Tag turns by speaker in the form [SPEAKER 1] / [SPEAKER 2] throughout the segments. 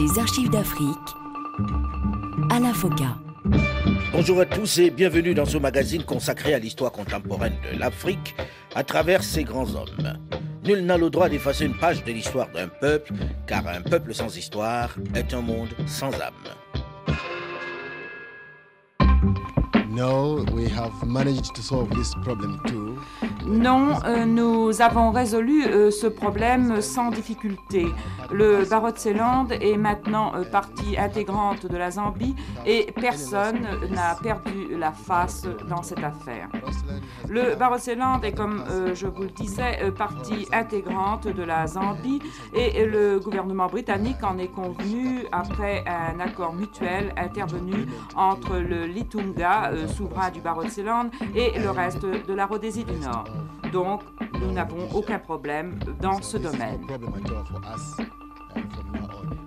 [SPEAKER 1] Les archives d'Afrique. Alain Foka.
[SPEAKER 2] Bonjour à tous et bienvenue dans ce magazine consacré à l'histoire contemporaine de l'Afrique à travers ses grands hommes. Nul n'a le droit d'effacer une page de l'histoire d'un peuple, car un peuple sans histoire est un monde sans âme.
[SPEAKER 3] No, we have managed to solve this problem too.
[SPEAKER 4] Non, euh, nous avons résolu euh, ce problème sans difficulté. Le Barotseland est maintenant euh, partie intégrante de la Zambie et personne n'a perdu la face dans cette affaire. Le Barotseland est, comme je vous le disais, partie intégrante de la Zambie et le gouvernement britannique en est convenu après un accord mutuel intervenu entre le Litunga, souverain du Barotseland, et le reste de la Rhodésie du Nord. Donc, nous n'avons aucun problème dans ce domaine.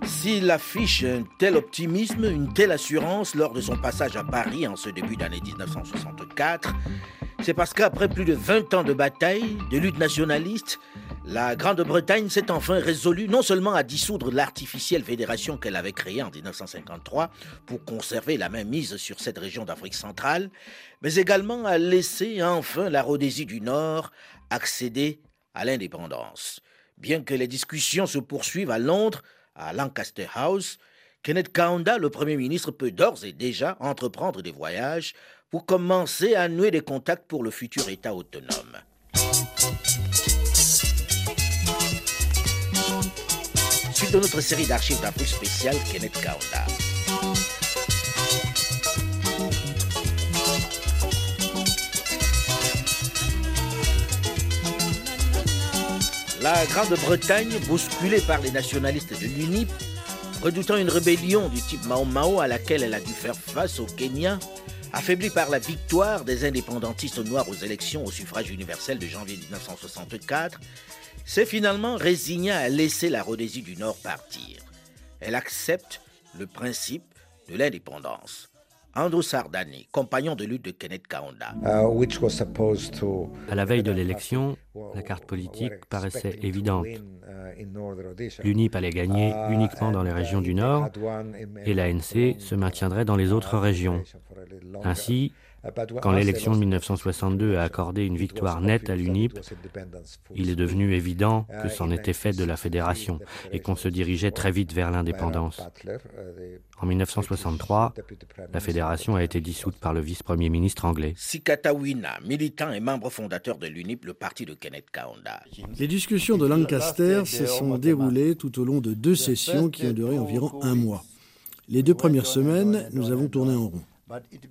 [SPEAKER 2] S'il affiche un tel optimisme, une telle assurance lors de son passage à Paris en ce début d'année 1964, c'est parce qu'après plus de 20 ans de bataille, de lutte nationaliste, la Grande-Bretagne s'est enfin résolue non seulement à dissoudre l'artificielle fédération qu'elle avait créée en 1953 pour conserver la main mise sur cette région d'Afrique centrale, mais également à laisser enfin la Rhodésie du Nord accéder à l'indépendance. Bien que les discussions se poursuivent à Londres, à Lancaster House, Kenneth Kaunda, le Premier ministre, peut d'ores et déjà entreprendre des voyages pour commencer à nouer des contacts pour le futur État autonome. Notre série d'archives d'Afrique spéciale Kenneth Kaunda. La Grande-Bretagne, bousculée par les nationalistes de l'UNIP, redoutant une rébellion du type Mao Mao à laquelle elle a dû faire face au Kenya, affaiblie par la victoire des indépendantistes noirs aux élections au suffrage universel de janvier 1964, s'est finalement résignée à laisser la Rhodésie du Nord partir. Elle accepte le principe de l'indépendance. Andrew Sardani, compagnon de lutte de Kenneth Kaunda.
[SPEAKER 5] Uh, à la veille de l'élection, la carte politique paraissait évidente. L'UNIP allait gagner uh, uniquement dans les régions du Nord et l'ANC se maintiendrait dans les autres régions. Ainsi, quand l'élection de 1962 a accordé une victoire nette à l'UNIP, il est devenu évident que c'en était fait de la fédération et qu'on se dirigeait très vite vers l'indépendance. En 1963, la fédération a été dissoute par le vice-premier ministre anglais.
[SPEAKER 2] Sikatawina, militant et membre fondateur de l'UNIP, le parti de Kenneth Kaunda.
[SPEAKER 6] Les discussions de Lancaster se sont déroulées tout au long de deux sessions qui ont duré environ un mois. Les deux premières semaines, nous avons tourné en rond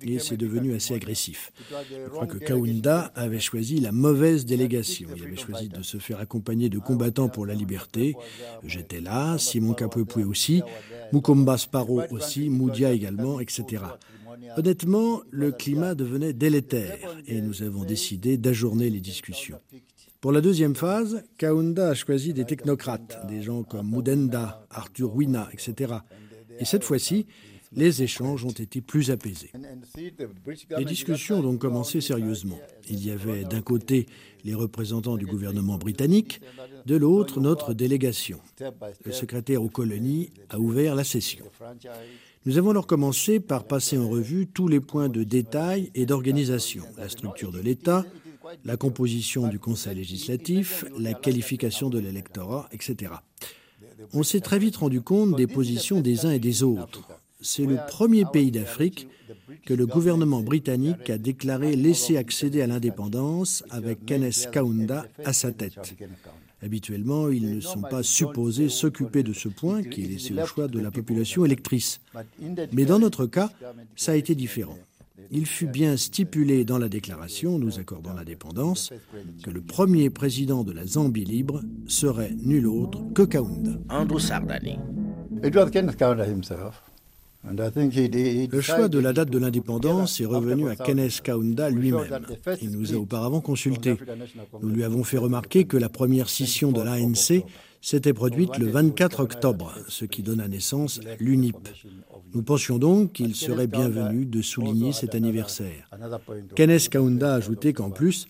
[SPEAKER 6] et c'est devenu assez agressif. Je crois que Kaunda avait choisi la mauvaise délégation. Il avait choisi de se faire accompagner de combattants pour la liberté. J'étais là, Simon Kapwepwe aussi, Mukomba Sparrow aussi, Moudia également, etc. Honnêtement, le climat devenait délétère et nous avons décidé d'ajourner les discussions. Pour la deuxième phase, Kaunda a choisi des technocrates, des gens comme Mudenda, Arthur Wina, etc. Et cette fois-ci, les échanges ont été plus apaisés. Les discussions ont donc commencé sérieusement. Il y avait d'un côté les représentants du gouvernement britannique, de l'autre notre délégation. Le secrétaire aux colonies a ouvert la session. Nous avons alors commencé par passer en revue tous les points de détail et d'organisation, la structure de l'État, la composition du Conseil législatif, la qualification de l'électorat, etc. On s'est très vite rendu compte des positions des uns et des autres c'est le premier pays d'Afrique que le gouvernement britannique a déclaré laisser accéder à l'indépendance avec Kenneth Kaunda à sa tête. Habituellement, ils ne sont pas supposés s'occuper de ce point qui est laissé au choix de la population électrice. Mais dans notre cas, ça a été différent. Il fut bien stipulé dans la déclaration nous accordant l'indépendance que le premier président de la Zambie libre serait nul autre que Kaunda.
[SPEAKER 2] Andrew Sardani.
[SPEAKER 6] Le choix de la date de l'indépendance est revenu à Kenneth Kaunda lui-même. Il nous a auparavant consultés. Nous lui avons fait remarquer que la première scission de l'ANC s'était produite le 24 octobre, ce qui donna naissance à l'UNIP. Nous pensions donc qu'il serait bienvenu de souligner cet anniversaire. Kenneth Kaunda a ajouté qu'en plus,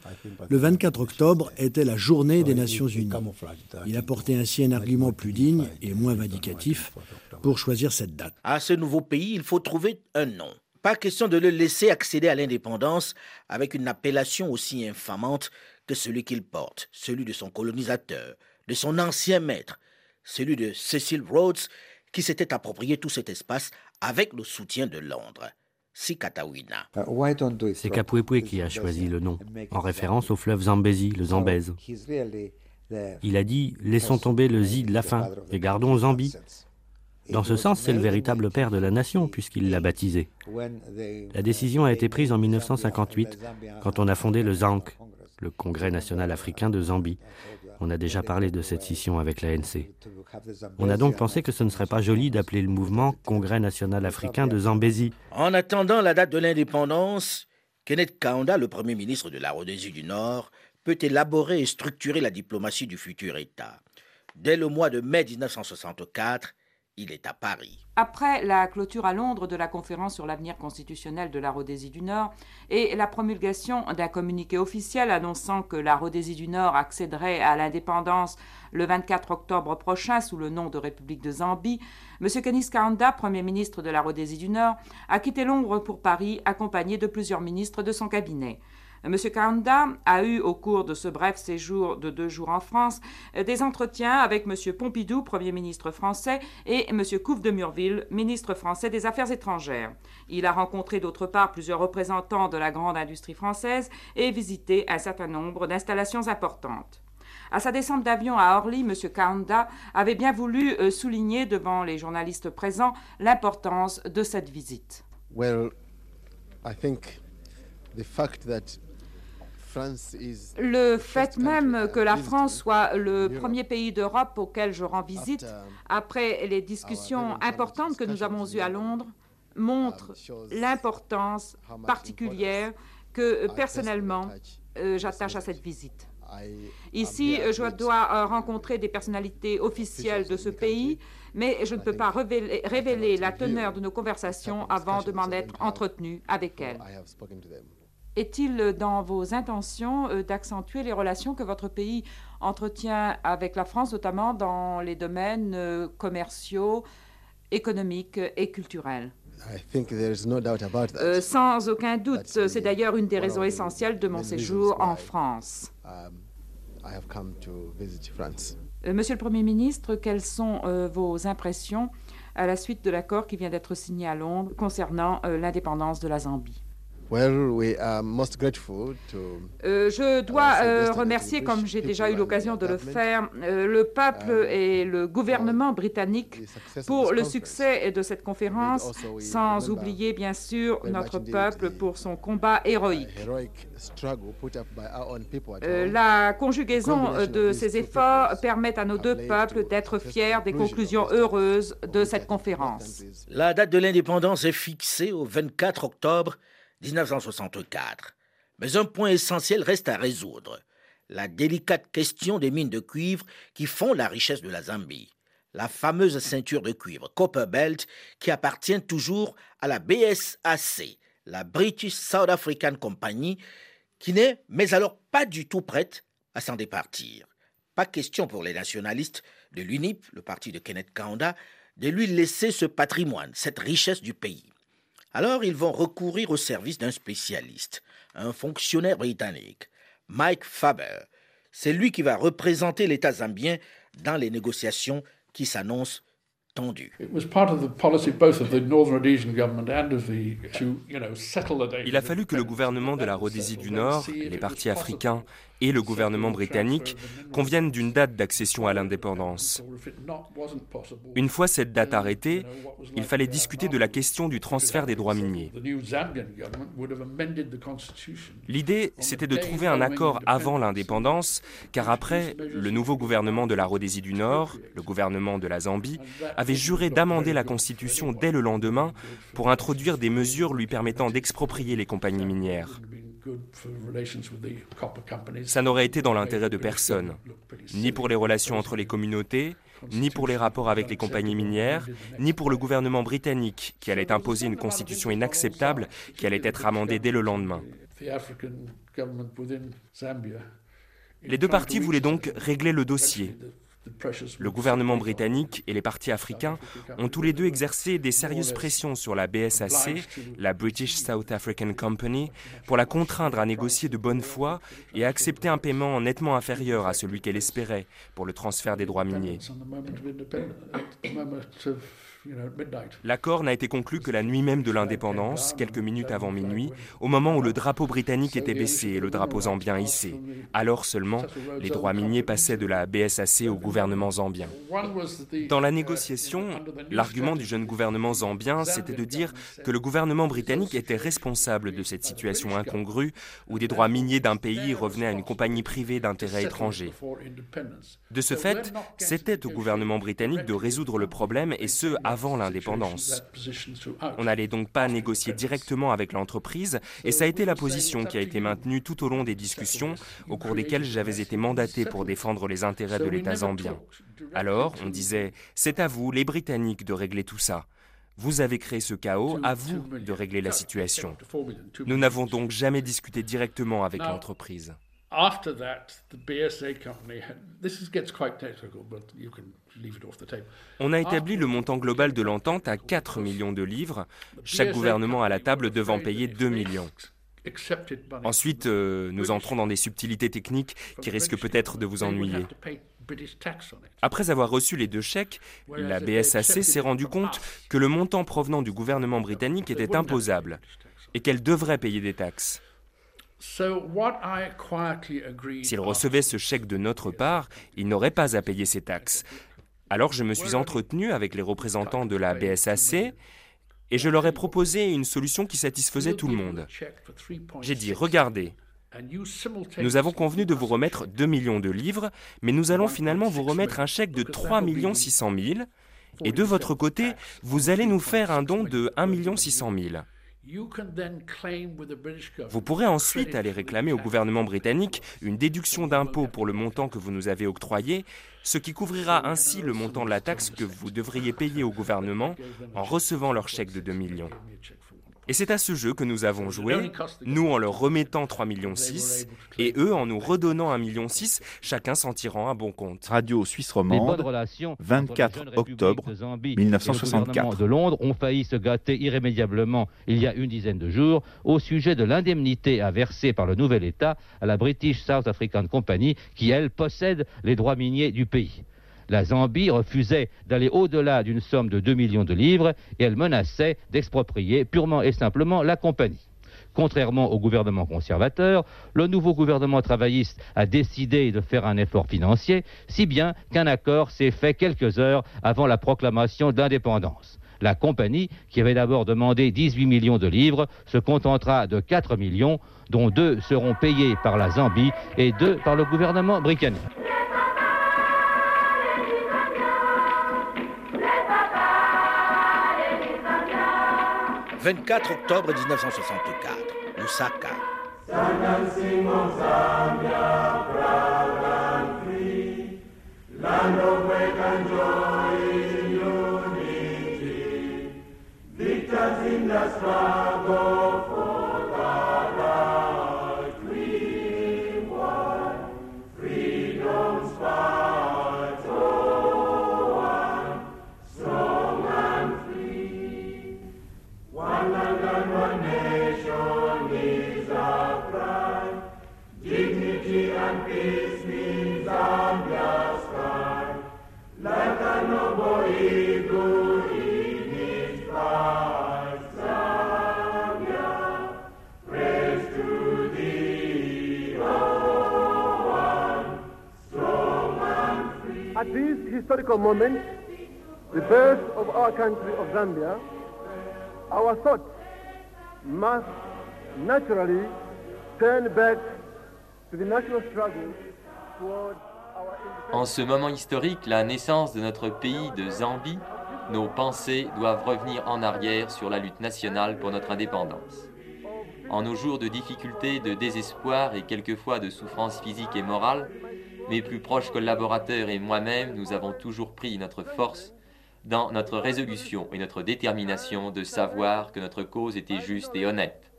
[SPEAKER 6] le 24 octobre était la journée des Nations Unies. Il apportait ainsi un argument plus digne et moins vindicatif pour choisir cette date.
[SPEAKER 2] À ce nouveau pays, il faut trouver un nom. Pas question de le laisser accéder à l'indépendance avec une appellation aussi infamante que celui qu'il porte, celui de son colonisateur, de son ancien maître, celui de Cecil Rhodes, qui s'était approprié tout cet espace avec le soutien de Londres. Sikatawina.
[SPEAKER 5] C'est Kapwepwe qui a choisi le nom, en référence au fleuve Zambezi, le Zambèze. Il a dit Laissons tomber le zi de la faim et gardons Zambie. Dans ce sens, c'est le véritable père de la nation, puisqu'il l'a baptisé. La décision a été prise en 1958, quand on a fondé le ZANC, le Congrès national africain de Zambie. On a déjà parlé de cette scission avec l'ANC. On a donc pensé que ce ne serait pas joli d'appeler le mouvement Congrès national africain de Zambézie.
[SPEAKER 2] En attendant la date de l'indépendance, Kenneth Kaunda, le Premier ministre de la Rhodésie du Nord, peut élaborer et structurer la diplomatie du futur État. Dès le mois de mai 1964, il est à Paris.
[SPEAKER 4] Après la clôture à Londres de la conférence sur l'avenir constitutionnel de la Rhodésie du Nord et la promulgation d'un communiqué officiel annonçant que la Rhodésie du Nord accéderait à l'indépendance le 24 octobre prochain sous le nom de République de Zambie, M. Kenis Kaunda, Premier ministre de la Rhodésie du Nord, a quitté Londres pour Paris accompagné de plusieurs ministres de son cabinet. M. Kanda a eu au cours de ce bref séjour de deux jours en France des entretiens avec M. Pompidou, Premier ministre français, et M. Couve de Murville, ministre français des Affaires étrangères. Il a rencontré d'autre part plusieurs représentants de la grande industrie française et visité un certain nombre d'installations importantes. À sa descente d'avion à Orly, M. Kanda avait bien voulu euh, souligner devant les journalistes présents l'importance de cette visite. Le fait même que la France soit le premier pays d'Europe auquel je rends visite, après les discussions importantes que nous avons eues à Londres, montre l'importance particulière que personnellement euh, j'attache à cette visite. Ici, je dois euh, rencontrer des personnalités officielles de ce pays, mais je ne peux pas révéler, révéler la teneur de nos conversations avant de m'en être entretenu avec elles. Est-il dans vos intentions euh, d'accentuer les relations que votre pays entretient avec la France, notamment dans les domaines euh, commerciaux, économiques et culturels? Euh, sans aucun doute. C'est d'ailleurs une des raisons essentielles de mon séjour en France.
[SPEAKER 3] Um,
[SPEAKER 4] Monsieur le Premier ministre, quelles sont vos impressions à la suite de l'accord qui vient d'être signé à Londres concernant l'indépendance de la Zambie?
[SPEAKER 3] Euh,
[SPEAKER 4] je dois euh, remercier, comme j'ai déjà eu l'occasion de le faire, euh, le peuple et le gouvernement britannique pour le succès de cette conférence, sans oublier bien sûr notre peuple pour son combat héroïque. la conjugaison de ces efforts permet à nos deux peuples d'être fiers des conclusions heureuses de cette conférence.
[SPEAKER 2] La date de l'indépendance est fixée au 24 octobre 1964. Mais un point essentiel reste à résoudre la délicate question des mines de cuivre qui font la richesse de la Zambie. La fameuse ceinture de cuivre Copper Belt qui appartient toujours à la BSAC, la British South African Company, qui n'est mais alors pas du tout prête à s'en départir. Pas question pour les nationalistes de l'UNIP, le parti de Kenneth Kaunda, de lui laisser ce patrimoine, cette richesse du pays. Alors ils vont recourir au service d'un spécialiste, un fonctionnaire britannique, Mike Faber. C'est lui qui va représenter l'État zambien dans les négociations qui s'annoncent
[SPEAKER 7] il a fallu que le gouvernement de la Rhodésie du Nord, les partis africains et le gouvernement britannique conviennent d'une date d'accession à l'indépendance. Une fois cette date arrêtée, il fallait discuter de la question du transfert des droits miniers. L'idée, c'était de trouver un accord avant l'indépendance, car après, le nouveau gouvernement de la Rhodésie du Nord, le gouvernement de la Zambie, avait juré d'amender la Constitution dès le lendemain pour introduire des mesures lui permettant d'exproprier les compagnies minières. Ça n'aurait été dans l'intérêt de personne, ni pour les relations entre les communautés, ni pour les rapports avec les compagnies minières, ni pour le gouvernement britannique, qui allait imposer une constitution inacceptable qui allait être amendée dès le lendemain. Les deux parties voulaient donc régler le dossier, le gouvernement britannique et les partis africains ont tous les deux exercé des sérieuses pressions sur la BSAC, la British South African Company, pour la contraindre à négocier de bonne foi et accepter un paiement nettement inférieur à celui qu'elle espérait pour le transfert des droits miniers. L'accord n'a été conclu que la nuit même de l'indépendance, quelques minutes avant minuit, au moment où le drapeau britannique était baissé et le drapeau zambien hissé. Alors seulement, les droits miniers passaient de la BSAC au gouvernement zambien. Dans la négociation, l'argument du jeune gouvernement zambien, c'était de dire que le gouvernement britannique était responsable de cette situation incongrue où des droits miniers d'un pays revenaient à une compagnie privée d'intérêt étranger. De ce fait, c'était au gouvernement britannique de résoudre le problème et ce, à avant l'indépendance. On n'allait donc pas négocier directement avec l'entreprise et ça a été la position qui a été maintenue tout au long des discussions au cours desquelles j'avais été mandaté pour défendre les intérêts de l'État zambien. Alors, on disait, c'est à vous, les Britanniques, de régler tout ça. Vous avez créé ce chaos, à vous de régler la situation. Nous n'avons donc jamais discuté directement avec l'entreprise. On a établi le montant global de l'entente à 4 millions de livres, chaque gouvernement à la table devant payer 2 millions. Ensuite, euh, nous entrons dans des subtilités techniques qui risquent peut-être de vous ennuyer. Après avoir reçu les deux chèques, la BSAC s'est rendu compte que le montant provenant du gouvernement britannique était imposable et qu'elle devrait payer des taxes. S'il recevait ce chèque de notre part, il n'aurait pas à payer ses taxes. Alors je me suis entretenu avec les représentants de la BSAC et je leur ai proposé une solution qui satisfaisait tout le monde. J'ai dit, regardez, nous avons convenu de vous remettre 2 millions de livres, mais nous allons finalement vous remettre un chèque de 3 600 000, et de votre côté, vous allez nous faire un don de 1 600 000. Vous pourrez ensuite aller réclamer au gouvernement britannique une déduction d'impôt pour le montant que vous nous avez octroyé, ce qui couvrira ainsi le montant de la taxe que vous devriez payer au gouvernement en recevant leur chèque de 2 millions. Et c'est à ce jeu que nous avons joué, nous en leur remettant 3,6 millions et eux en nous redonnant 1,6 million, chacun s'en tirant un bon compte.
[SPEAKER 8] Radio Suisse romande, 24 octobre 1964.
[SPEAKER 9] de Londres ont failli se gâter irrémédiablement il y a une dizaine de jours au sujet de l'indemnité à verser par le nouvel État à la British South African Company qui, elle, possède les droits miniers du pays. La Zambie refusait d'aller au-delà d'une somme de 2 millions de livres et elle menaçait d'exproprier purement et simplement la compagnie. Contrairement au gouvernement conservateur, le nouveau gouvernement travailliste a décidé de faire un effort financier, si bien qu'un accord s'est fait quelques heures avant la proclamation d'indépendance. La compagnie, qui avait d'abord demandé 18 millions de livres, se contentera de 4 millions, dont 2 seront payés par la Zambie et 2 par le gouvernement britannique.
[SPEAKER 2] 24 octobre 1964, Lusaka. The
[SPEAKER 10] moment, the birth of our country of Zambia, our thoughts must naturally turn back to the national struggle
[SPEAKER 11] En ce moment historique, la naissance de notre pays de Zambie, nos pensées doivent revenir en arrière sur la lutte nationale pour notre indépendance. En nos jours de difficultés, de désespoir et quelquefois de souffrance physique et morale, mes plus proches collaborateurs et moi-même, nous avons toujours pris notre force dans notre résolution et notre détermination de savoir que notre cause était juste et honnête.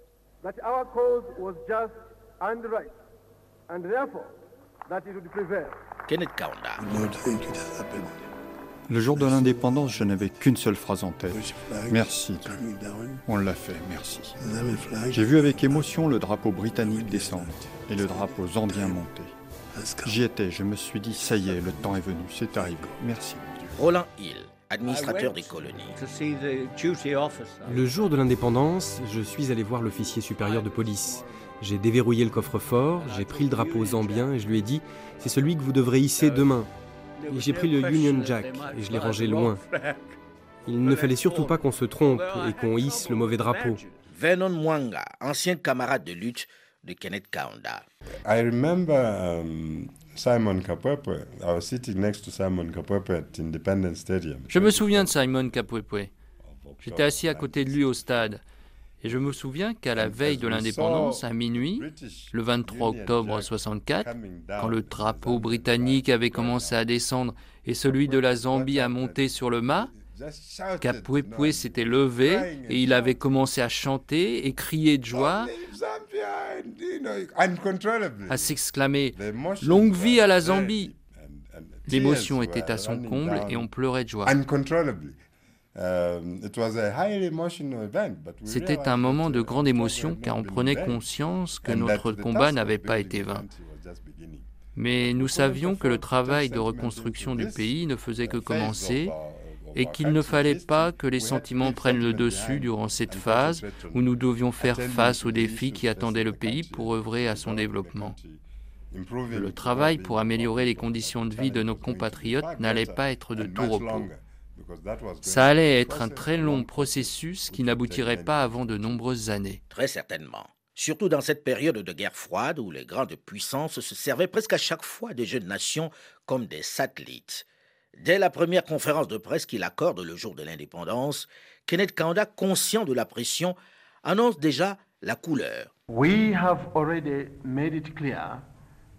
[SPEAKER 2] Kenneth Kaunda.
[SPEAKER 12] Le jour de l'indépendance, je n'avais qu'une seule phrase en tête. Merci. On l'a fait, merci. J'ai vu avec émotion le drapeau britannique descendre et le drapeau zambien monter. J'y étais, je me suis dit, ça y est, le temps est venu, c'est arrivé. Merci.
[SPEAKER 2] Roland Hill, administrateur des colonies.
[SPEAKER 13] Le jour de l'indépendance, je suis allé voir l'officier supérieur de police. J'ai déverrouillé le coffre-fort, j'ai pris le drapeau zambien et je lui ai dit C'est celui que vous devrez hisser demain. Et j'ai pris le Union Jack et je l'ai rangé loin. Il ne fallait surtout pas qu'on se trompe et qu'on hisse le mauvais drapeau.
[SPEAKER 2] Vernon Mwanga, ancien camarade de lutte de Kenneth Kaunda.
[SPEAKER 14] I remember um, Simon Kapwepwe. I was sitting next to Simon Kapwepwe at Independence Stadium.
[SPEAKER 15] Je me souviens de Simon Kapwepwe. J'étais assis à côté de lui au stade. Et je me souviens qu'à la veille de l'indépendance, à minuit, le 23 octobre 64, quand le drapeau britannique avait commencé à descendre et celui de la Zambie à monter sur le mât, Kapwepwe s'était levé et il avait commencé à chanter et crier de joie, à s'exclamer. Longue vie à la Zambie. L'émotion était à son comble et on pleurait de joie. C'était un moment de grande émotion car on prenait conscience que notre combat n'avait pas été vain. Mais nous savions que le travail de reconstruction du pays ne faisait que commencer et qu'il ne fallait pas que les sentiments prennent le dessus durant cette phase où nous devions faire face aux défis qui attendaient le pays pour œuvrer à son développement. Le travail pour améliorer les conditions de vie de nos compatriotes n'allait pas être de tout repos. Ça allait être un très long processus qui n'aboutirait pas avant de nombreuses années.
[SPEAKER 2] Très certainement. Surtout dans cette période de guerre froide où les grandes puissances se servaient presque à chaque fois des jeunes nations comme des satellites. Dès la première conférence de presse qu'il accorde le jour de l'indépendance, Kenneth Kaunda, conscient de la pression, annonce déjà la couleur.
[SPEAKER 10] We have already made it clear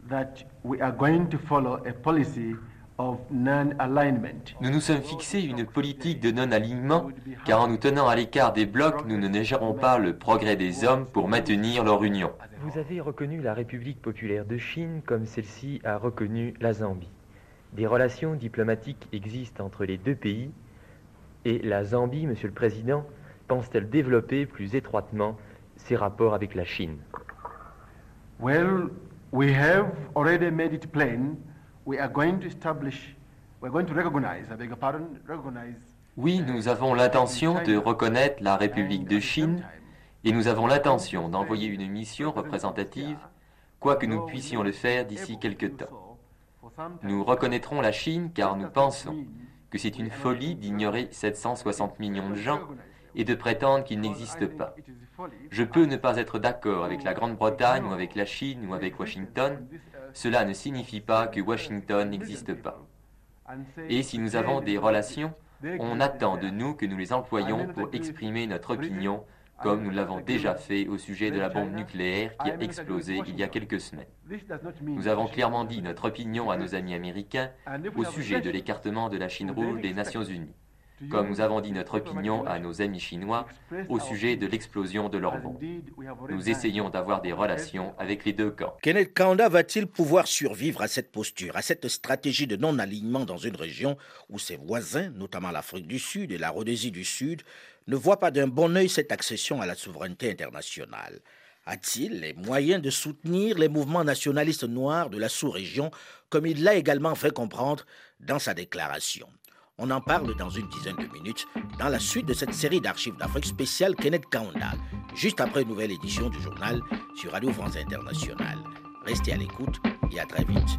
[SPEAKER 10] that we are going to follow a policy
[SPEAKER 11] nous nous sommes fixés une politique de non-alignement, car en nous tenant à l'écart des blocs, nous ne négerons pas le progrès des hommes pour maintenir leur union.
[SPEAKER 16] Vous avez reconnu la République populaire de Chine comme celle-ci a reconnu la Zambie. Des relations diplomatiques existent entre les deux pays et la Zambie, Monsieur le Président, pense-t-elle développer plus étroitement ses rapports avec la Chine?
[SPEAKER 10] Well, we have already made it plain.
[SPEAKER 11] Oui, nous avons l'intention de reconnaître la République de Chine et nous avons l'intention d'envoyer une mission représentative, quoi que nous puissions le faire d'ici quelque temps. Nous reconnaîtrons la Chine car nous pensons que c'est une folie d'ignorer 760 millions de gens et de prétendre qu'il n'existe pas. Je peux ne pas être d'accord avec la Grande-Bretagne ou avec la Chine ou avec Washington, cela ne signifie pas que Washington n'existe pas. Et si nous avons des relations, on attend de nous que nous les employions pour exprimer notre opinion, comme nous l'avons déjà fait au sujet de la bombe nucléaire qui a explosé il y a quelques semaines. Nous avons clairement dit notre opinion à nos amis américains au sujet de l'écartement de la Chine rouge des Nations Unies comme nous avons dit notre opinion à nos amis chinois au sujet de l'explosion de leur bombe. Nous essayons d'avoir des relations avec les deux camps.
[SPEAKER 2] Kenneth Kaunda va-t-il pouvoir survivre à cette posture, à cette stratégie de non-alignement dans une région où ses voisins, notamment l'Afrique du Sud et la Rhodésie du Sud, ne voient pas d'un bon œil cette accession à la souveraineté internationale? A-t-il les moyens de soutenir les mouvements nationalistes noirs de la sous-région, comme il l'a également fait comprendre dans sa déclaration? On en parle dans une dizaine de minutes dans la suite de cette série d'archives d'Afrique spéciale Kenneth Kaunda, juste après une nouvelle édition du journal sur Radio France Internationale. Restez à l'écoute et à très vite.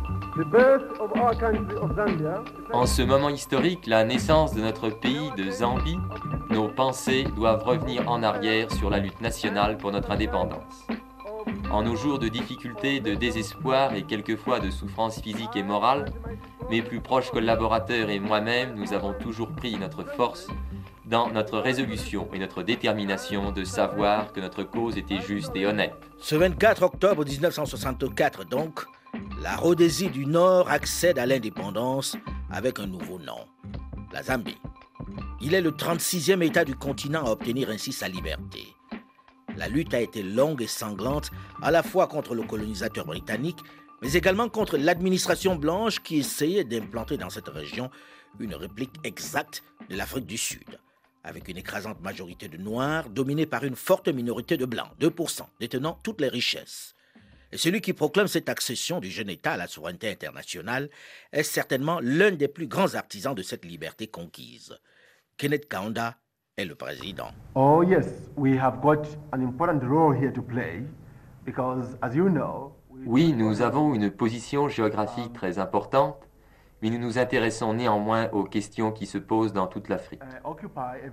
[SPEAKER 11] En ce moment historique, la naissance de notre pays de Zambie, nos pensées doivent revenir en arrière sur la lutte nationale pour notre indépendance. En nos jours de difficultés, de désespoir et quelquefois de souffrance physique et morale, mes plus proches collaborateurs et moi-même, nous avons toujours pris notre force dans notre résolution et notre détermination de savoir que notre cause était juste et honnête.
[SPEAKER 2] Ce 24 octobre 1964, donc, la Rhodésie du Nord accède à l'indépendance avec un nouveau nom, la Zambie. Il est le 36e État du continent à obtenir ainsi sa liberté. La lutte a été longue et sanglante, à la fois contre le colonisateur britannique, mais également contre l'administration blanche qui essayait d'implanter dans cette région une réplique exacte de l'Afrique du Sud avec une écrasante majorité de Noirs dominée par une forte minorité de Blancs, 2%, détenant toutes les richesses. Et celui qui proclame cette accession du jeune État à la souveraineté internationale est certainement l'un des plus grands artisans de cette liberté conquise. Kenneth Kaunda est le président.
[SPEAKER 10] Oh yes, we have got an important role here to play because as you know,
[SPEAKER 11] oui, nous avons une position géographique très importante mais nous nous intéressons néanmoins aux questions qui se posent dans toute l'Afrique.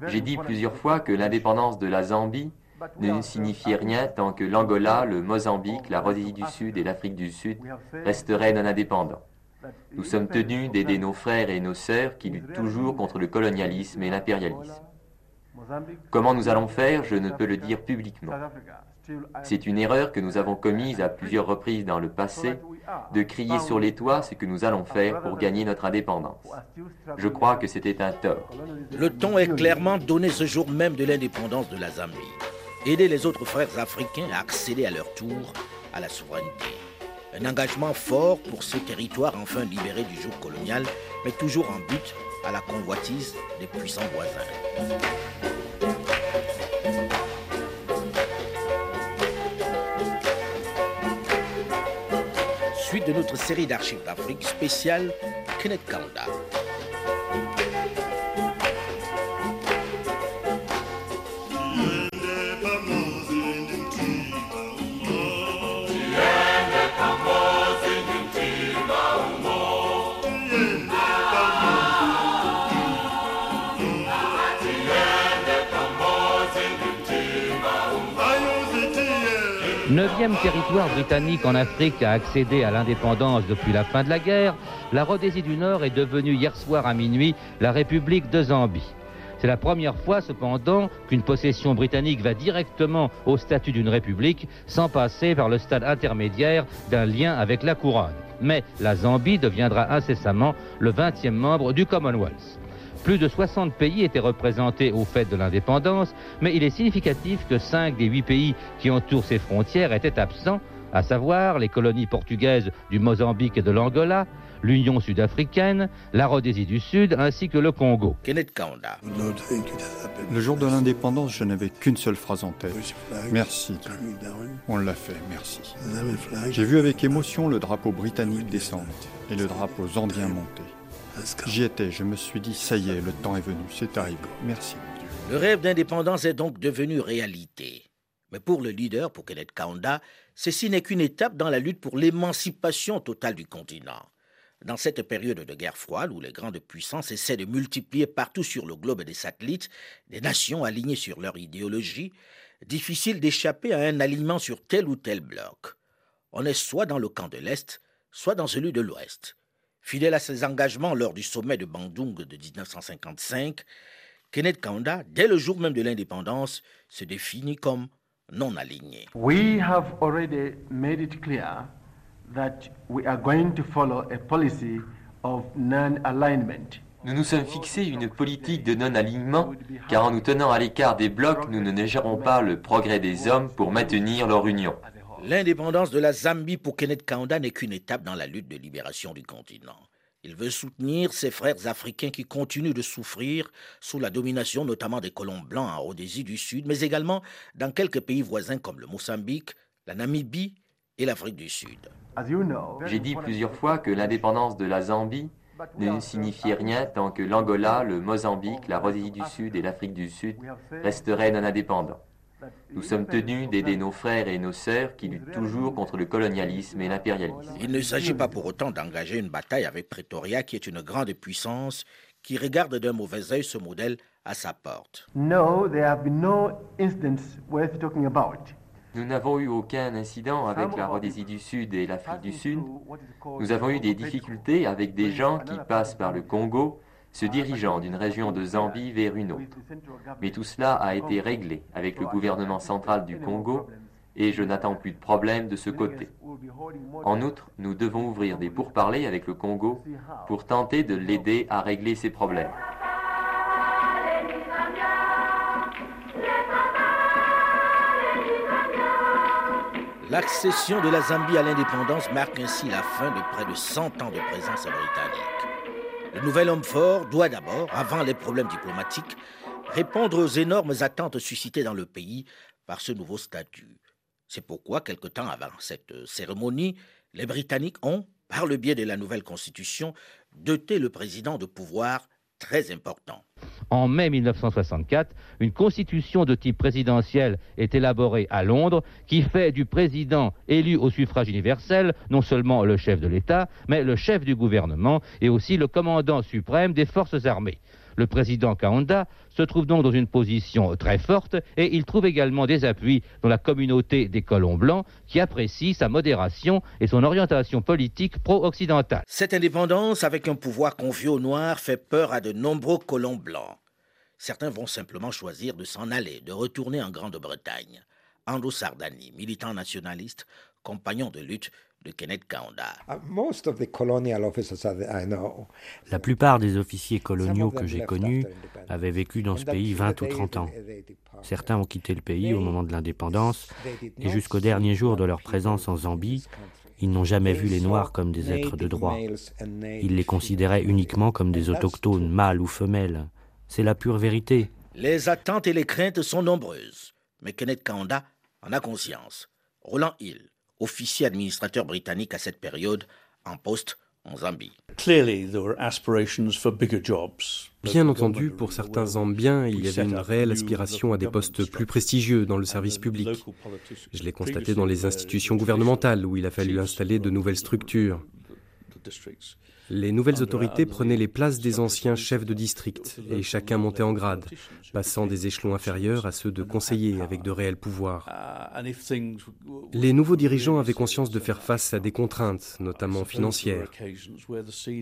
[SPEAKER 11] J'ai dit plusieurs fois que l'indépendance de la Zambie ne signifiait rien tant que l'Angola, le Mozambique, la Rhodésie du Sud et l'Afrique du Sud resteraient non indépendants. Nous sommes tenus d'aider nos frères et nos sœurs qui luttent toujours contre le colonialisme et l'impérialisme. Comment nous allons faire, je ne peux le dire publiquement. C'est une erreur que nous avons commise à plusieurs reprises dans le passé, de crier sur les toits ce que nous allons faire pour gagner notre indépendance. Je crois que c'était un tort.
[SPEAKER 2] Le ton est clairement donné ce jour même de l'indépendance de la Zambie. Aider les autres frères africains à accéder à leur tour à la souveraineté. Un engagement fort pour ces territoires enfin libérés du jour colonial, mais toujours en but à la convoitise des puissants voisins. suite de notre série d'archives d'Afrique spéciale Kenneth Kanda.
[SPEAKER 9] Neuvième territoire britannique en Afrique à accéder à l'indépendance depuis la fin de la guerre, la Rhodésie du Nord est devenue hier soir à minuit la République de Zambie. C'est la première fois cependant qu'une possession britannique va directement au statut d'une république sans passer par le stade intermédiaire d'un lien avec la couronne. Mais la Zambie deviendra incessamment le 20e membre du Commonwealth. Plus de 60 pays étaient représentés au fait de l'indépendance, mais il est significatif que 5 des 8 pays qui entourent ces frontières étaient absents, à savoir les colonies portugaises du Mozambique et de l'Angola, l'Union sud-africaine, la Rhodésie du Sud ainsi que le Congo.
[SPEAKER 12] Le jour de l'indépendance, je n'avais qu'une seule phrase en tête. Merci. On l'a fait, merci. J'ai vu avec émotion le drapeau britannique descendre et le drapeau zambien monter. J'y étais, je me suis dit, ça y est, le temps est venu, c'est arrivé. Merci, mon Dieu.
[SPEAKER 2] Le rêve d'indépendance est donc devenu réalité. Mais pour le leader, pour Kenneth Kaunda, ceci n'est qu'une étape dans la lutte pour l'émancipation totale du continent. Dans cette période de guerre froide où les grandes puissances essaient de multiplier partout sur le globe des satellites, des nations alignées sur leur idéologie, difficile d'échapper à un alignement sur tel ou tel bloc. On est soit dans le camp de l'Est, soit dans celui de l'Ouest. Fidèle à ses engagements lors du sommet de Bandung de 1955, Kenneth Kaunda, dès le jour même de l'indépendance, se définit comme non aligné.
[SPEAKER 10] We have already made it clear that we are going to follow a policy of non-alignment.
[SPEAKER 11] Nous nous sommes fixés une politique de non-alignement, car en nous tenant à l'écart des blocs, nous ne négerons pas le progrès des hommes pour maintenir leur union.
[SPEAKER 2] L'indépendance de la Zambie pour Kenneth Kaunda n'est qu'une étape dans la lutte de libération du continent. Il veut soutenir ses frères africains qui continuent de souffrir sous la domination notamment des colons blancs en Rhodésie du Sud, mais également dans quelques pays voisins comme le Mozambique, la Namibie et l'Afrique du Sud.
[SPEAKER 11] J'ai dit plusieurs fois que l'indépendance de la Zambie ne signifiait rien tant que l'Angola, le Mozambique, la Rhodésie du Sud et l'Afrique du Sud resteraient non indépendants. Nous sommes tenus d'aider nos frères et nos sœurs qui luttent toujours contre le colonialisme et l'impérialisme.
[SPEAKER 2] Il ne s'agit pas pour autant d'engager une bataille avec Pretoria, qui est une grande puissance, qui regarde d'un mauvais œil ce modèle à sa porte.
[SPEAKER 10] No, there have been no incidents worth talking about.
[SPEAKER 11] Nous n'avons eu aucun incident avec la Rhodésie du Sud et l'Afrique du Sud. Nous avons eu des difficultés avec des gens qui passent par le Congo se dirigeant d'une région de Zambie vers une autre. Mais tout cela a été réglé avec le gouvernement central du Congo et je n'attends plus de problèmes de ce côté. En outre, nous devons ouvrir des pourparlers avec le Congo pour tenter de l'aider à régler ses problèmes.
[SPEAKER 2] L'accession de la Zambie à l'indépendance marque ainsi la fin de près de 100 ans de présence britannique. Le nouvel homme fort doit d'abord, avant les problèmes diplomatiques, répondre aux énormes attentes suscitées dans le pays par ce nouveau statut. C'est pourquoi, quelque temps avant cette cérémonie, les Britanniques ont, par le biais de la nouvelle constitution, doté le président de pouvoirs très importants.
[SPEAKER 9] En mai 1964, une constitution de type présidentiel est élaborée à Londres qui fait du président élu au suffrage universel non seulement le chef de l'État, mais le chef du gouvernement et aussi le commandant suprême des forces armées. Le président Kaunda se trouve donc dans une position très forte et il trouve également des appuis dans la communauté des colons blancs qui apprécie sa modération et son orientation politique pro-occidentale.
[SPEAKER 2] Cette indépendance avec un pouvoir confié aux Noirs fait peur à de nombreux colons blancs. Certains vont simplement choisir de s'en aller, de retourner en Grande-Bretagne. Andrew Sardani, militant nationaliste, compagnon de lutte de Kenneth Kaunda.
[SPEAKER 5] La plupart des officiers coloniaux que j'ai connus avaient vécu dans ce pays 20 ou 30 ans. Certains ont quitté le pays au moment de l'indépendance et jusqu'au dernier jour de leur présence en Zambie, ils n'ont jamais vu les Noirs comme des êtres de droit. Ils les considéraient uniquement comme des autochtones, mâles ou femelles. C'est la pure vérité.
[SPEAKER 2] Les attentes et les craintes sont nombreuses, mais Kenneth Kaunda en a conscience. Roland Hill, officier administrateur britannique à cette période, en poste en Zambie.
[SPEAKER 13] Bien entendu, pour certains Zambiens, il y avait une réelle aspiration à des postes plus prestigieux dans le service public. Je l'ai constaté dans les institutions gouvernementales où il a fallu installer de nouvelles structures. Les nouvelles autorités prenaient les places des anciens chefs de district et chacun montait en grade, passant des échelons inférieurs à ceux de conseillers avec de réels pouvoirs. Les nouveaux dirigeants avaient conscience de faire face à des contraintes, notamment financières.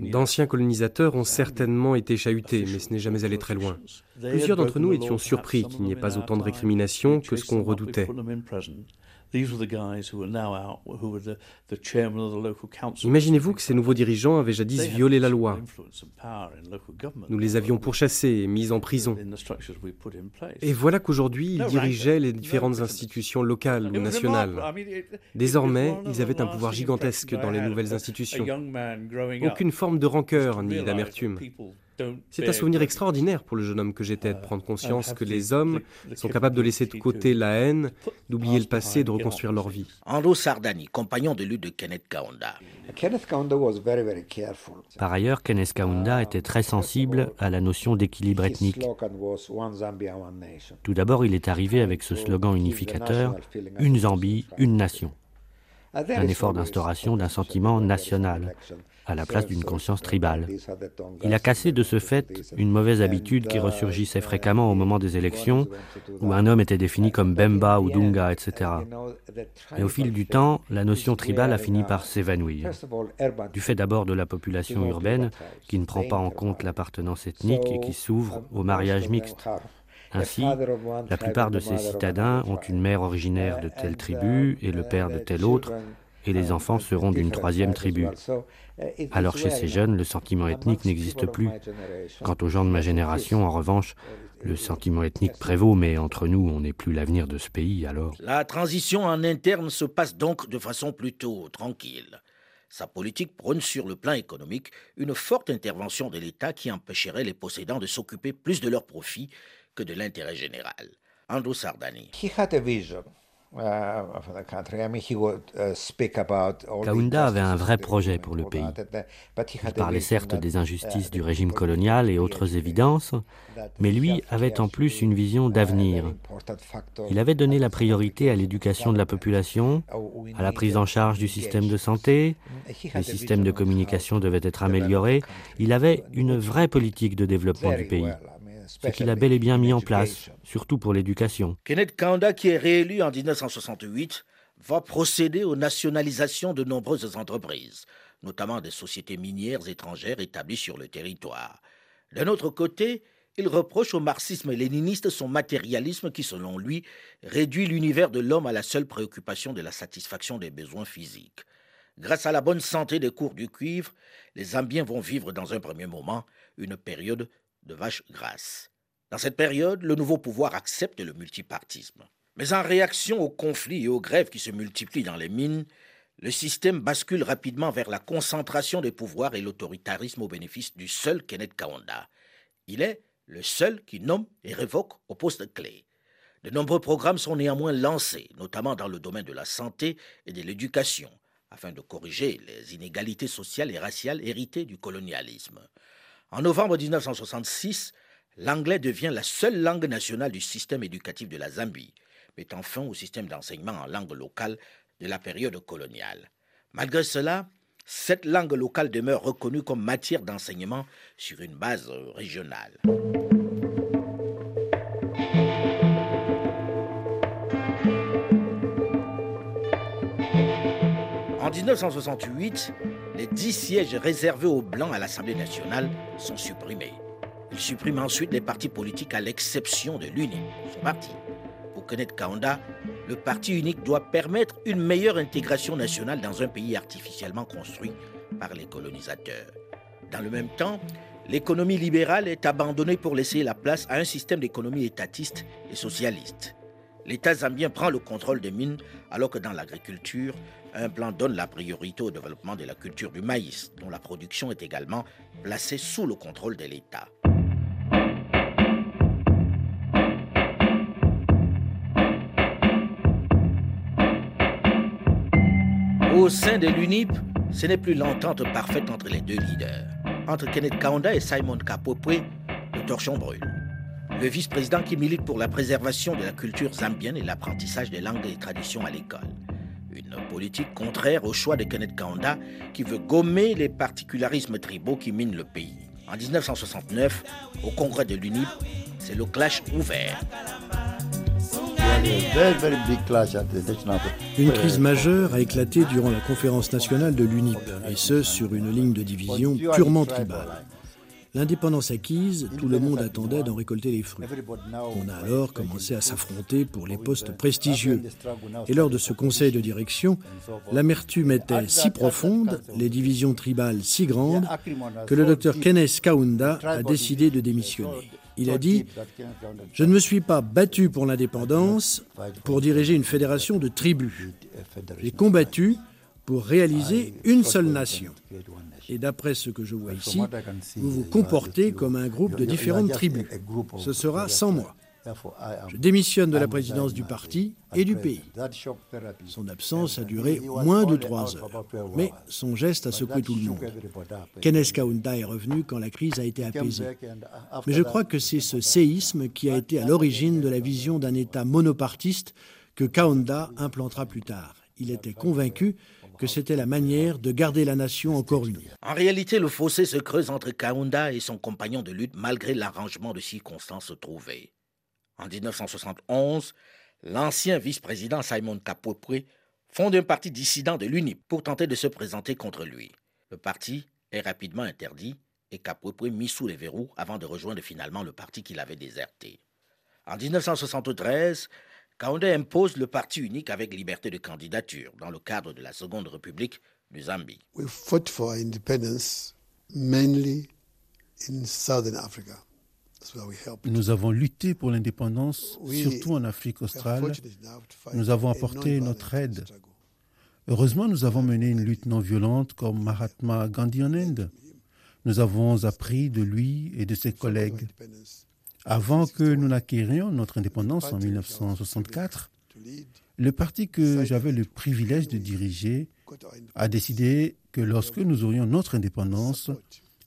[SPEAKER 13] D'anciens colonisateurs ont certainement été chahutés, mais ce n'est jamais allé très loin. Plusieurs d'entre nous étions surpris qu'il n'y ait pas autant de récriminations que ce qu'on redoutait. Imaginez-vous que ces nouveaux dirigeants avaient jadis violé la loi. Nous les avions pourchassés et mis en prison. Et voilà qu'aujourd'hui, ils dirigeaient les différentes institutions locales ou nationales. Désormais, ils avaient un pouvoir gigantesque dans les nouvelles institutions. Aucune forme de rancœur ni d'amertume. C'est un souvenir extraordinaire pour le jeune homme que j'étais de prendre conscience que les hommes sont capables de laisser de côté la haine, d'oublier le passé et de reconstruire leur vie.
[SPEAKER 2] Ando Sardani, compagnon de lutte de Kenneth Kaunda.
[SPEAKER 5] Par ailleurs, Kenneth Kaunda était très sensible à la notion d'équilibre ethnique. Tout d'abord, il est arrivé avec ce slogan unificateur Une Zambie, une nation. Un effort d'instauration d'un sentiment national à la place d'une conscience tribale. Il a cassé de ce fait une mauvaise habitude qui ressurgissait fréquemment au moment des élections, où un homme était défini comme Bemba ou Dunga, etc. Et au fil du temps, la notion tribale a fini par s'évanouir. Du fait d'abord de la population urbaine, qui ne prend pas en compte l'appartenance ethnique et qui s'ouvre au mariage mixte. Ainsi, la plupart de ces citadins ont une mère originaire de telle tribu et le père de telle autre, et les enfants seront d'une troisième tribu. Alors chez ces jeunes, le sentiment ethnique n'existe plus. Quant aux gens de ma génération, en revanche, le sentiment ethnique prévaut, mais entre nous, on n'est plus l'avenir de ce pays alors.
[SPEAKER 2] La transition en interne se passe donc de façon plutôt tranquille. Sa politique prône sur le plan économique une forte intervention de l'État qui empêcherait les possédants de s'occuper plus de leurs profits que de l'intérêt général. Andrew Sardani.
[SPEAKER 5] Kaunda avait un vrai projet pour le pays. Il parlait certes des injustices du régime colonial et autres évidences, mais lui avait en plus une vision d'avenir. Il avait donné la priorité à l'éducation de la population, à la prise en charge du système de santé, les systèmes de communication devaient être améliorés. Il avait une vraie politique de développement du pays ce qu'il a bel et bien mis en place, surtout pour l'éducation.
[SPEAKER 2] Kenneth Kaunda, qui est réélu en 1968, va procéder aux nationalisations de nombreuses entreprises, notamment des sociétés minières étrangères établies sur le territoire. D'un autre côté, il reproche au marxisme-léniniste son matérialisme qui, selon lui, réduit l'univers de l'homme à la seule préoccupation de la satisfaction des besoins physiques. Grâce à la bonne santé des cours du cuivre, les Zambiens vont vivre dans un premier moment une période de vache grasse. Dans cette période, le nouveau pouvoir accepte le multipartisme. Mais en réaction aux conflits et aux grèves qui se multiplient dans les mines, le système bascule rapidement vers la concentration des pouvoirs et l'autoritarisme au bénéfice du seul Kenneth Kaunda. Il est le seul qui nomme et révoque au poste clé. De nombreux programmes sont néanmoins lancés, notamment dans le domaine de la santé et de l'éducation, afin de corriger les inégalités sociales et raciales héritées du colonialisme. En novembre 1966, l'anglais devient la seule langue nationale du système éducatif de la Zambie, mettant fin au système d'enseignement en langue locale de la période coloniale. Malgré cela, cette langue locale demeure reconnue comme matière d'enseignement sur une base régionale. 1968, les dix sièges réservés aux Blancs à l'Assemblée nationale sont supprimés. Il supprime ensuite les partis politiques à l'exception de l'UNI, son parti. Pour Kenneth Kaunda, le parti unique doit permettre une meilleure intégration nationale dans un pays artificiellement construit par les colonisateurs. Dans le même temps, l'économie libérale est abandonnée pour laisser la place à un système d'économie étatiste et socialiste. L'État zambien prend le contrôle des mines alors que dans l'agriculture, un plan donne la priorité au développement de la culture du maïs, dont la production est également placée sous le contrôle de l'État. Au sein de l'UNIP, ce n'est plus l'entente parfaite entre les deux leaders. Entre Kenneth Kaunda et Simon Kapopwe, le torchon brûle. Le vice-président qui milite pour la préservation de la culture zambienne et l'apprentissage des langues et traditions à l'école une politique contraire au choix de Kenneth Kaunda qui veut gommer les particularismes tribaux qui minent le pays. En 1969, au congrès de l'UNIP, c'est le clash ouvert.
[SPEAKER 6] Une crise majeure a éclaté durant la conférence nationale de l'UNIP, et ce sur une ligne de division purement tribale. L'indépendance acquise, tout le monde attendait d'en récolter les fruits. On a alors commencé à s'affronter pour les postes prestigieux. Et lors de ce conseil de direction, l'amertume était si profonde, les divisions tribales si grandes, que le docteur Kenneth Kaunda a décidé de démissionner. Il a dit Je ne me suis pas battu pour l'indépendance pour diriger une fédération de tribus. J'ai combattu pour réaliser une seule nation. Et d'après ce que je vois ici, vous vous comportez comme un groupe de différentes tribus. Ce sera sans moi. Je démissionne de la présidence du parti et du pays. Son absence a duré moins de trois heures, mais son geste a secoué tout le monde. Kenneth Kaunda est revenu quand la crise a été apaisée. Mais je crois que c'est ce séisme qui a été à l'origine de la vision d'un État monopartiste que Kaunda implantera plus tard. Il était convaincu que c'était la manière de garder la nation encore unie.
[SPEAKER 2] En réalité, le fossé se creuse entre Kaunda et son compagnon de lutte malgré l'arrangement de circonstances trouvé. En 1971, l'ancien vice-président Simon Kapopwe fonde un parti dissident de l'UNIP pour tenter de se présenter contre lui. Le parti est rapidement interdit et Kapopwe mis sous les verrous avant de rejoindre finalement le parti qu'il avait déserté. En 1973, Kaunda impose le parti unique avec liberté de candidature dans le cadre de la Seconde République du Zambie.
[SPEAKER 3] We fought for independence mainly in Southern Africa.
[SPEAKER 17] Nous avons lutté pour l'indépendance, surtout en Afrique australe. Nous avons apporté notre aide. Heureusement, nous avons mené une lutte non violente comme Mahatma Gandhi en Inde. Nous avons appris de lui et de ses collègues. Avant que nous n'acquérions notre indépendance en 1964, le parti que j'avais le privilège de diriger a décidé que lorsque nous aurions notre indépendance,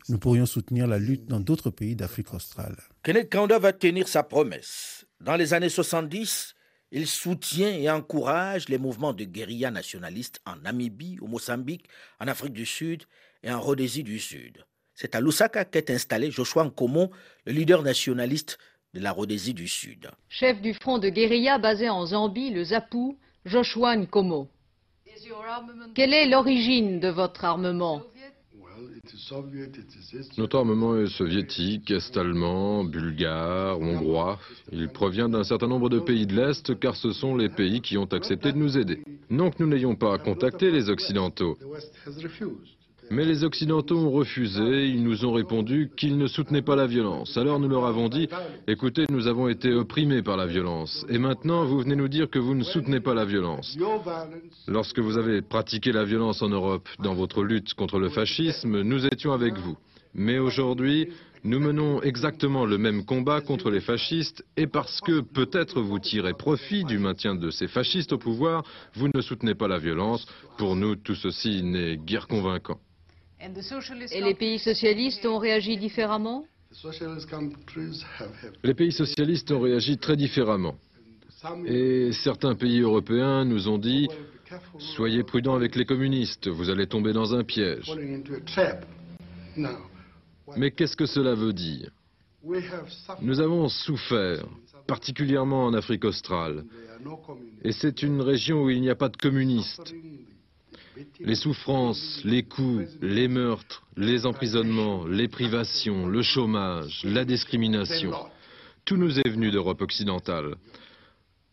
[SPEAKER 17] nous pourrions soutenir la lutte dans d'autres pays d'Afrique australe.
[SPEAKER 2] Kenneth Kaunda va tenir sa promesse. Dans les années 70, il soutient et encourage les mouvements de guérilla nationalistes en Namibie, au Mozambique, en Afrique du Sud et en Rhodésie du Sud. C'est à Lusaka qu'est installé Joshua Nkomo, le leader nationaliste de la Rhodésie du Sud.
[SPEAKER 18] Chef du front de guérilla basé en Zambie, le ZAPU, Joshua Nkomo. Quelle est l'origine de votre armement?
[SPEAKER 19] Notre armement est soviétique, est-allemand, bulgare, hongrois. Il provient d'un certain nombre de pays de l'Est car ce sont les pays qui ont accepté de nous aider. Non que nous n'ayons pas contacté les Occidentaux. Mais les Occidentaux ont refusé, ils nous ont répondu qu'ils ne soutenaient pas la violence. Alors nous leur avons dit, écoutez, nous avons été opprimés par la violence, et maintenant vous venez nous dire que vous ne soutenez pas la violence. Lorsque vous avez pratiqué la violence en Europe dans votre lutte contre le fascisme, nous étions avec vous. Mais aujourd'hui, nous menons exactement le même combat contre les fascistes et parce que peut-être vous tirez profit du maintien de ces fascistes au pouvoir, vous ne soutenez pas la violence. Pour nous, tout ceci n'est guère convaincant.
[SPEAKER 18] Et les pays socialistes ont réagi différemment
[SPEAKER 19] Les pays socialistes ont réagi très différemment. Et certains pays européens nous ont dit Soyez prudents avec les communistes, vous allez tomber dans un piège. Mais qu'est-ce que cela veut dire? Nous avons souffert, particulièrement en Afrique australe. Et c'est une région où il n'y a pas de communistes. Les souffrances, les coups, les meurtres, les emprisonnements, les privations, le chômage, la discrimination, tout nous est venu d'Europe occidentale.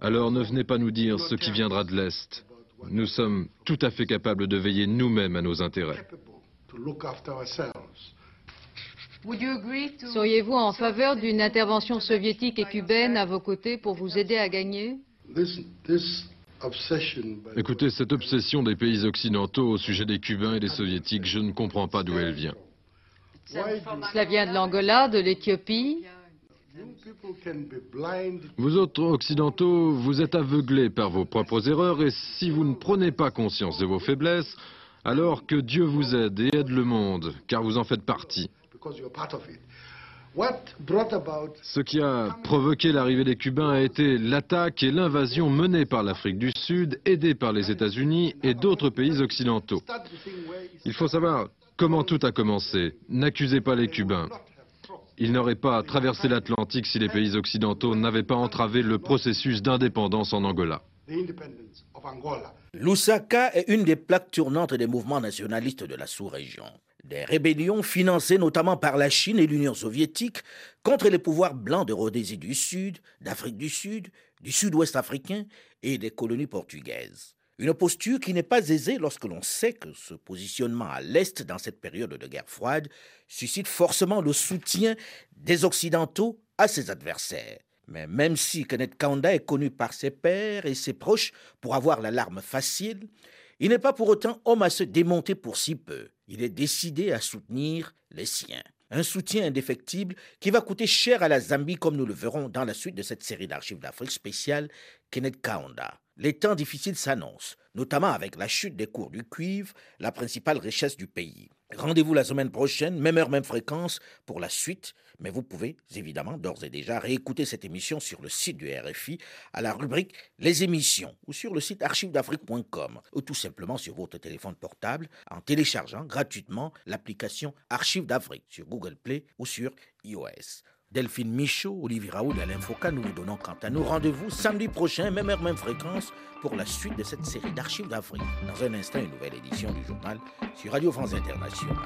[SPEAKER 19] Alors ne venez pas nous dire ce qui viendra de l'Est. Nous sommes tout à fait capables de veiller nous-mêmes à nos intérêts.
[SPEAKER 18] Seriez-vous en faveur d'une intervention soviétique et cubaine à vos côtés pour vous aider à gagner?
[SPEAKER 19] Écoutez, cette obsession des pays occidentaux au sujet des Cubains et des Soviétiques, je ne comprends pas d'où elle vient.
[SPEAKER 18] Cela vient de l'Angola, de l'Éthiopie.
[SPEAKER 19] Vous autres occidentaux, vous êtes aveuglés par vos propres erreurs et si vous ne prenez pas conscience de vos faiblesses, alors que Dieu vous aide et aide le monde, car vous en faites partie. Ce qui a provoqué l'arrivée des Cubains a été l'attaque et l'invasion menée par l'Afrique du Sud, aidée par les États-Unis et d'autres pays occidentaux. Il faut savoir comment tout a commencé. N'accusez pas les Cubains. Ils n'auraient pas traversé l'Atlantique si les pays occidentaux n'avaient pas entravé le processus d'indépendance en Angola.
[SPEAKER 2] Lusaka est une des plaques tournantes des mouvements nationalistes de la sous-région. Des rébellions financées notamment par la Chine et l'Union soviétique contre les pouvoirs blancs de Rhodésie du Sud, d'Afrique du Sud, du Sud-Ouest africain et des colonies portugaises. Une posture qui n'est pas aisée lorsque l'on sait que ce positionnement à l'Est dans cette période de guerre froide suscite forcément le soutien des Occidentaux à ses adversaires. Mais même si Kenneth Kaunda est connu par ses pairs et ses proches pour avoir la larme facile, il n'est pas pour autant homme à se démonter pour si peu. Il est décidé à soutenir les siens. Un soutien indéfectible qui va coûter cher à la Zambie comme nous le verrons dans la suite de cette série d'archives d'Afrique spéciale Kenneth Kaunda. Les temps difficiles s'annoncent, notamment avec la chute des cours du cuivre, la principale richesse du pays. Rendez-vous la semaine prochaine, même heure, même fréquence, pour la suite. Mais vous pouvez évidemment d'ores et déjà réécouter cette émission sur le site du RFI à la rubrique Les émissions ou sur le site archivedafrique.com ou tout simplement sur votre téléphone portable en téléchargeant gratuitement l'application Archives d'Afrique sur Google Play ou sur iOS. Delphine Michaud, Olivier Raoul et Alain Foucault, nous vous donnons quant à nous rendez-vous samedi prochain, même heure, même fréquence, pour la suite de cette série d'archives d'Afrique. Dans un instant, une nouvelle édition du journal sur Radio France Internationale.